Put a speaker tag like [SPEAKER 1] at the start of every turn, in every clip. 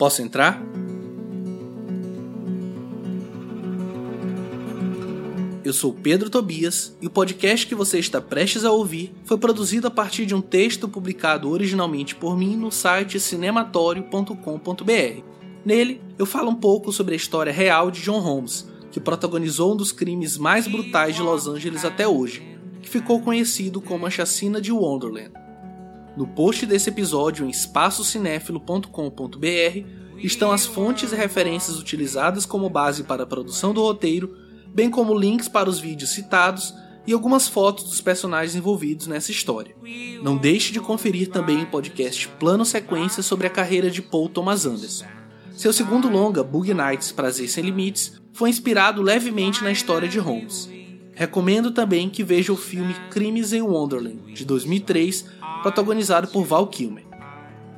[SPEAKER 1] Posso entrar? Eu sou Pedro Tobias e o podcast que você está prestes a ouvir foi produzido a partir de um texto publicado originalmente por mim no site cinematório.com.br. Nele, eu falo um pouco sobre a história real de John Holmes, que protagonizou um dos crimes mais brutais de Los Angeles até hoje, que ficou conhecido como a Chacina de Wonderland. No post desse episódio em espaçocinéfilo.com.br estão as fontes e referências utilizadas como base para a produção do roteiro bem como links para os vídeos citados e algumas fotos dos personagens envolvidos nessa história. Não deixe de conferir também o podcast Plano Sequência sobre a carreira de Paul Thomas Anderson. Seu segundo longa, Bug Nights Prazer Sem Limites, foi inspirado levemente na história de Holmes. Recomendo também que veja o filme Crimes em Wonderland, de 2003, protagonizado por Val Kilmer.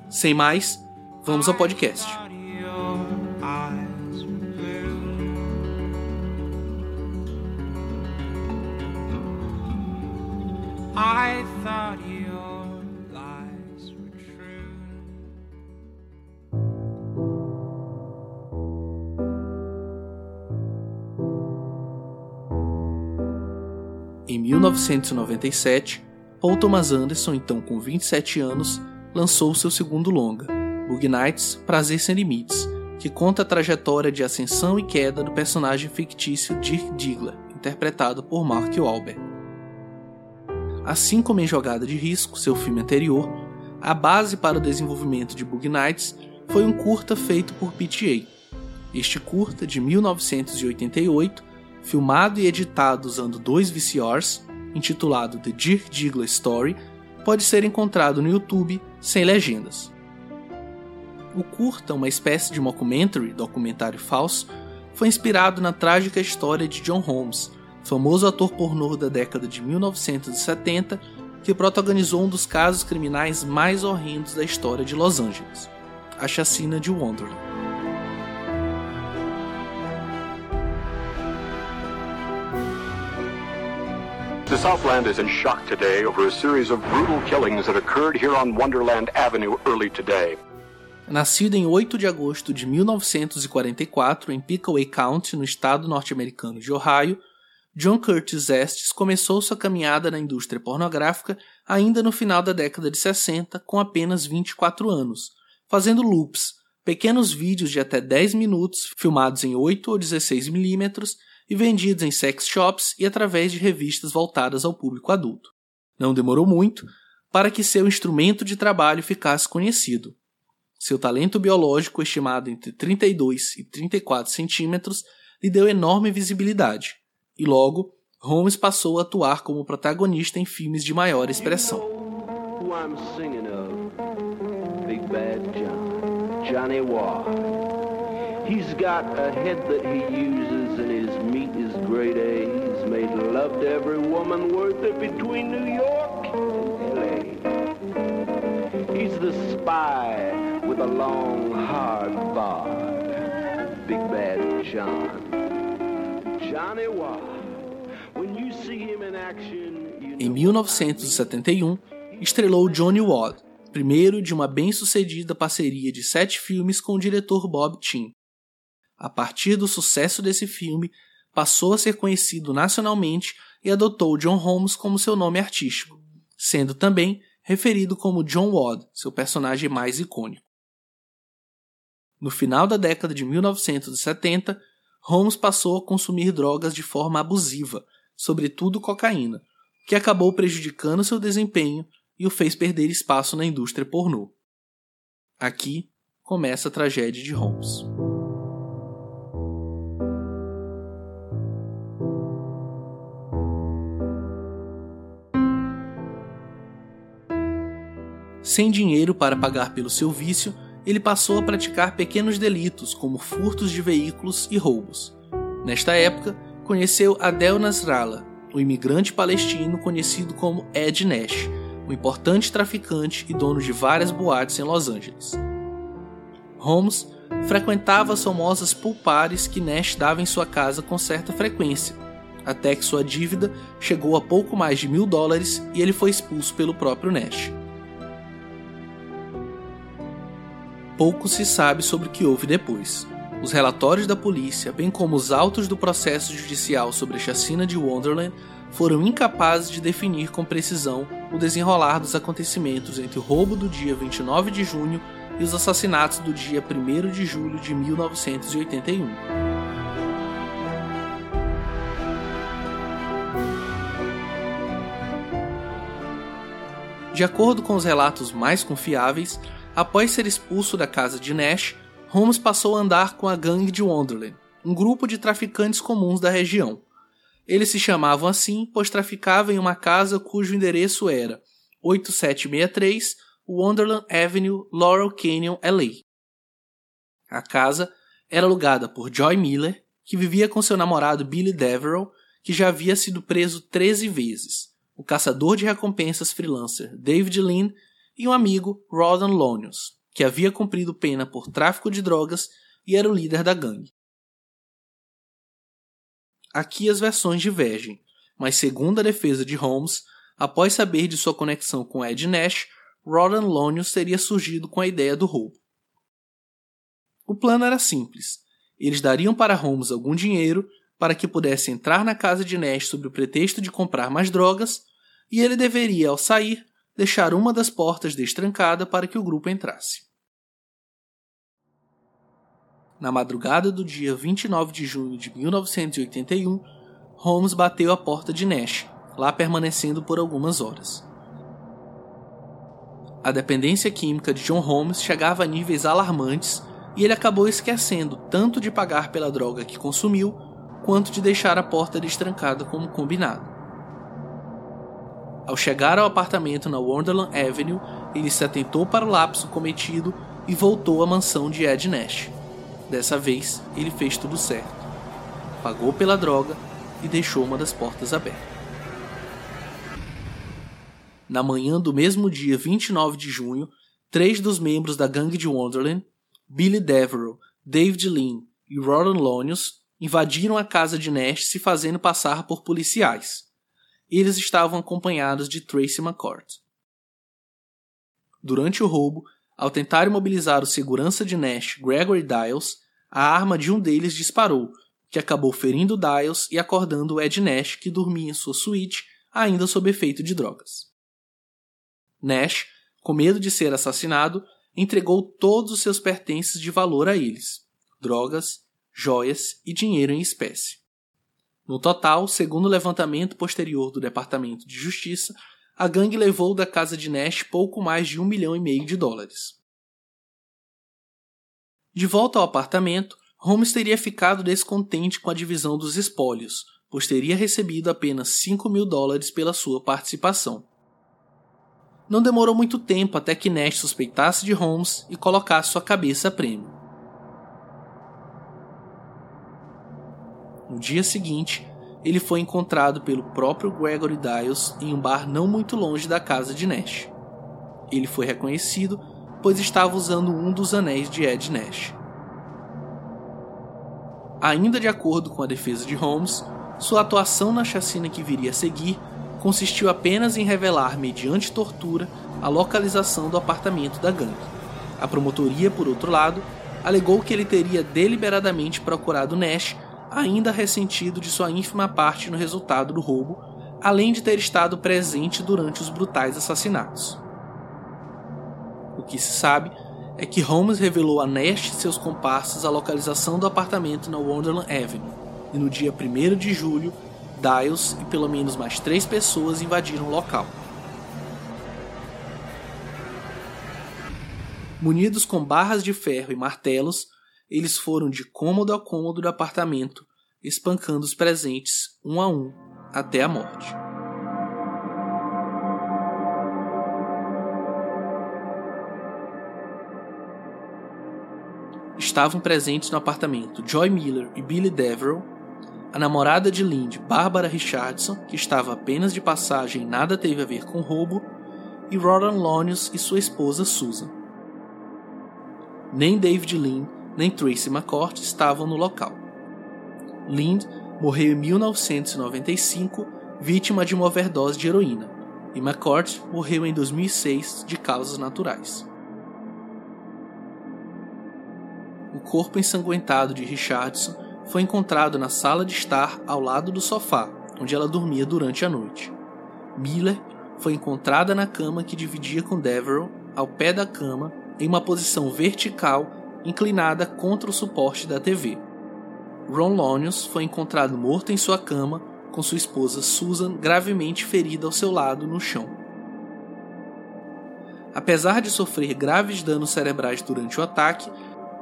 [SPEAKER 1] Sem mais, vamos ao podcast. Em 1997, Paul Thomas Anderson, então com 27 anos, lançou seu segundo longa, Bug Nights Prazer Sem Limites, que conta a trajetória de ascensão e queda do personagem fictício Dirk Diggler, interpretado por Mark Wahlberg. Assim como em Jogada de Risco, seu filme anterior, a base para o desenvolvimento de Bug Nights foi um curta feito por PTA. Este curta, de 1988, filmado e editado usando dois VCRs, intitulado The Dirk Diggler Story, pode ser encontrado no YouTube sem legendas. O curta, uma espécie de mockumentary, documentário falso, foi inspirado na trágica história de John Holmes, famoso ator pornô da década de 1970 que protagonizou um dos casos criminais mais horrendos da história de Los Angeles, a chacina de Wonderland. The Southland is in shock today over a series of brutal killings that occurred here on Wonderland Avenue early today. Nascido em 8 de agosto de 1944 em Pickaway County, no estado norte-americano de Ohio, John Curtis Estes começou sua caminhada na indústria pornográfica ainda no final da década de 60, com apenas 24 anos, fazendo loops, pequenos vídeos de até 10 minutos, filmados em 8 ou 16 milímetros e vendidos em sex shops e através de revistas voltadas ao público adulto. Não demorou muito para que seu instrumento de trabalho ficasse conhecido. Seu talento biológico, estimado entre 32 e 34 centímetros, lhe deu enorme visibilidade e logo Holmes passou a atuar como protagonista em filmes de maior expressão. Johnny Waugh. He's got a head that he uses and his meat is grade A. He's made love to every woman worth it between New York and LA. He's the spy with a long, hard bar. Big bad John. Em 1971, estrelou Johnny Wadd, primeiro de uma bem-sucedida parceria de sete filmes com o diretor Bob Tim. A partir do sucesso desse filme, passou a ser conhecido nacionalmente e adotou John Holmes como seu nome artístico, sendo também referido como John Wadd, seu personagem mais icônico. No final da década de 1970, Holmes passou a consumir drogas de forma abusiva, sobretudo cocaína, que acabou prejudicando seu desempenho e o fez perder espaço na indústria pornô. Aqui começa a tragédia de Holmes. Sem dinheiro para pagar pelo seu vício, ele passou a praticar pequenos delitos como furtos de veículos e roubos. Nesta época, conheceu Adel Nasrallah, o imigrante palestino conhecido como Ed Nash, um importante traficante e dono de várias boates em Los Angeles. Holmes frequentava as famosas pulpares que Nash dava em sua casa com certa frequência, até que sua dívida chegou a pouco mais de mil dólares e ele foi expulso pelo próprio Nash. Pouco se sabe sobre o que houve depois. Os relatórios da polícia, bem como os autos do processo judicial sobre a chacina de Wonderland, foram incapazes de definir com precisão o desenrolar dos acontecimentos entre o roubo do dia 29 de junho e os assassinatos do dia 1 de julho de 1981. De acordo com os relatos mais confiáveis, após ser expulso da casa de Nash, Holmes passou a andar com a gangue de Wonderland, um grupo de traficantes comuns da região. Eles se chamavam assim pois traficavam em uma casa cujo endereço era 8763 Wonderland Avenue, Laurel Canyon, LA. A casa era alugada por Joy Miller, que vivia com seu namorado Billy Deverell, que já havia sido preso 13 vezes o caçador de recompensas freelancer David Lynn e um amigo, Rodan Lonius, que havia cumprido pena por tráfico de drogas e era o líder da gangue. Aqui as versões divergem, mas segundo a defesa de Holmes, após saber de sua conexão com Ed Nash, Rodan Lonius teria surgido com a ideia do roubo. O plano era simples. Eles dariam para Holmes algum dinheiro para que pudesse entrar na casa de Nash sob o pretexto de comprar mais drogas, e ele deveria, ao sair, deixar uma das portas destrancada para que o grupo entrasse. Na madrugada do dia 29 de junho de 1981, Holmes bateu a porta de Nash, lá permanecendo por algumas horas. A dependência química de John Holmes chegava a níveis alarmantes e ele acabou esquecendo tanto de pagar pela droga que consumiu quanto de deixar a porta destrancada como combinado. Ao chegar ao apartamento na Wonderland Avenue, ele se atentou para o lapso cometido e voltou à mansão de Ed Nash. Dessa vez, ele fez tudo certo. Pagou pela droga e deixou uma das portas aberta. Na manhã do mesmo dia 29 de junho, três dos membros da gangue de Wonderland, Billy Deverell, David Lynn e Roland Lonius, invadiram a casa de Nash se fazendo passar por policiais. Eles estavam acompanhados de Tracy McCourt. Durante o roubo, ao tentar imobilizar o segurança de Nash, Gregory Dials, a arma de um deles disparou, que acabou ferindo Dials e acordando Ed Nash, que dormia em sua suíte, ainda sob efeito de drogas. Nash, com medo de ser assassinado, entregou todos os seus pertences de valor a eles: drogas, joias e dinheiro em espécie. No total, segundo o levantamento posterior do Departamento de Justiça, a gangue levou da casa de Nash pouco mais de um milhão e meio de dólares. De volta ao apartamento, Holmes teria ficado descontente com a divisão dos espólios, pois teria recebido apenas 5 mil dólares pela sua participação. Não demorou muito tempo até que Nash suspeitasse de Holmes e colocasse sua cabeça a prêmio. No dia seguinte, ele foi encontrado pelo próprio Gregory Dials em um bar não muito longe da casa de Nash. Ele foi reconhecido, pois estava usando um dos anéis de Ed Nash. Ainda de acordo com a defesa de Holmes, sua atuação na chacina que viria a seguir consistiu apenas em revelar, mediante tortura, a localização do apartamento da gangue. A promotoria, por outro lado, alegou que ele teria deliberadamente procurado Nash ainda ressentido de sua ínfima parte no resultado do roubo, além de ter estado presente durante os brutais assassinatos. O que se sabe é que Holmes revelou a Nash e seus comparsas a localização do apartamento na Wonderland Avenue, e no dia 1 de julho, Dials e pelo menos mais três pessoas invadiram o local. Munidos com barras de ferro e martelos, eles foram de cômodo a cômodo do apartamento, espancando os presentes um a um até a morte. Estavam presentes no apartamento Joy Miller e Billy Deverell, a namorada de Lindy, Barbara Richardson, que estava apenas de passagem e nada teve a ver com o roubo, e Rodan Lonius e sua esposa Susan. Nem David Lynn nem Tracy McCourt estavam no local. Lind morreu em 1995, vítima de uma overdose de heroína, e McCourt morreu em 2006 de causas naturais. o corpo ensanguentado de Richardson foi encontrado na sala de estar ao lado do sofá, onde ela dormia durante a noite. Miller foi encontrada na cama que dividia com Deverell, ao pé da cama, em uma posição vertical, inclinada contra o suporte da TV. Ron Lonius foi encontrado morto em sua cama, com sua esposa Susan gravemente ferida ao seu lado no chão. Apesar de sofrer graves danos cerebrais durante o ataque,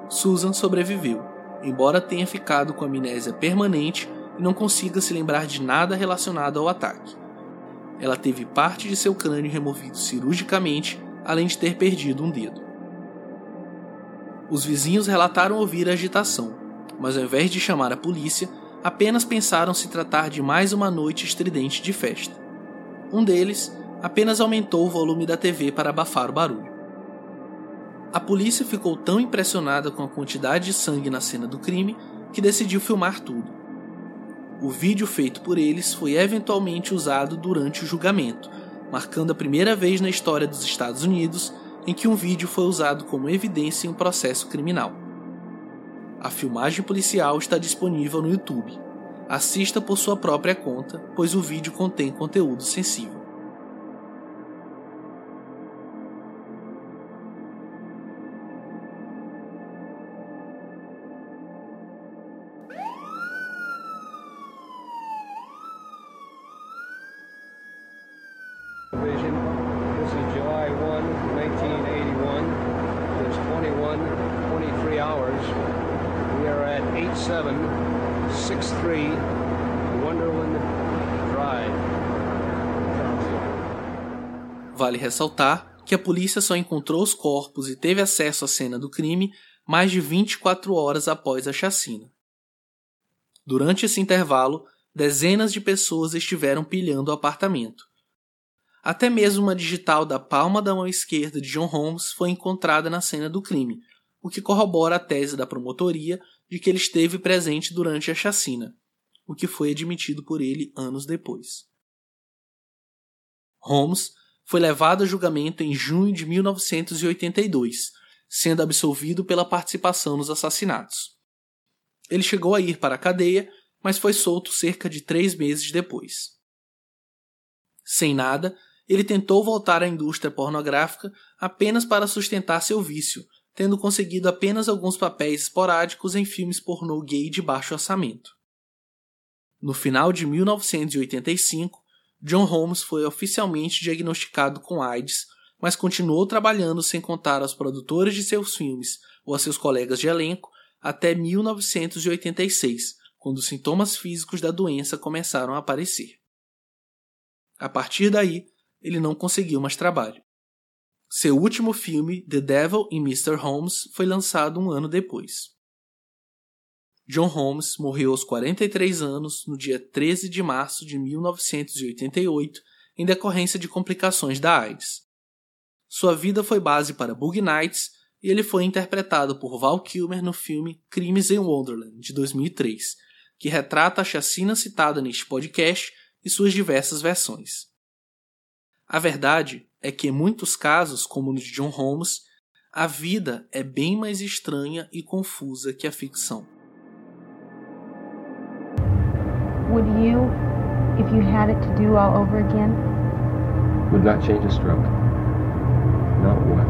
[SPEAKER 1] Susan sobreviveu, embora tenha ficado com amnésia permanente e não consiga se lembrar de nada relacionado ao ataque. Ela teve parte de seu crânio removido cirurgicamente, além de ter perdido um dedo. Os vizinhos relataram ouvir a agitação, mas ao invés de chamar a polícia, apenas pensaram se tratar de mais uma noite estridente de festa. Um deles apenas aumentou o volume da TV para abafar o barulho. A polícia ficou tão impressionada com a quantidade de sangue na cena do crime que decidiu filmar tudo. O vídeo feito por eles foi eventualmente usado durante o julgamento, marcando a primeira vez na história dos Estados Unidos em que um vídeo foi usado como evidência em um processo criminal. A filmagem policial está disponível no YouTube. Assista por sua própria conta, pois o vídeo contém conteúdo sensível. Vale ressaltar que a polícia só encontrou os corpos e teve acesso à cena do crime mais de 24 horas após a chacina. Durante esse intervalo, dezenas de pessoas estiveram pilhando o apartamento. Até mesmo uma digital da palma da mão esquerda de John Holmes foi encontrada na cena do crime, o que corrobora a tese da promotoria de que ele esteve presente durante a chacina, o que foi admitido por ele anos depois. Holmes foi levado a julgamento em junho de 1982, sendo absolvido pela participação nos assassinatos. Ele chegou a ir para a cadeia, mas foi solto cerca de três meses depois. Sem nada, ele tentou voltar à indústria pornográfica apenas para sustentar seu vício, tendo conseguido apenas alguns papéis esporádicos em filmes pornô gay de baixo orçamento. No final de 1985, John Holmes foi oficialmente diagnosticado com AIDS, mas continuou trabalhando sem contar aos produtores de seus filmes ou a seus colegas de elenco até 1986, quando os sintomas físicos da doença começaram a aparecer. A partir daí, ele não conseguiu mais trabalho. Seu último filme, The Devil in Mr. Holmes, foi lançado um ano depois. John Holmes morreu aos 43 anos no dia 13 de março de 1988 em decorrência de complicações da AIDS. Sua vida foi base para Boogie Nights e ele foi interpretado por Val Kilmer no filme Crimes em Wonderland, de 2003, que retrata a chacina citada neste podcast e suas diversas versões. A verdade é que, em muitos casos, como no de John Holmes, a vida é bem mais estranha e confusa que a ficção.
[SPEAKER 2] Would you, if you had it to do all over again?
[SPEAKER 3] Would not change a stroke. Not what?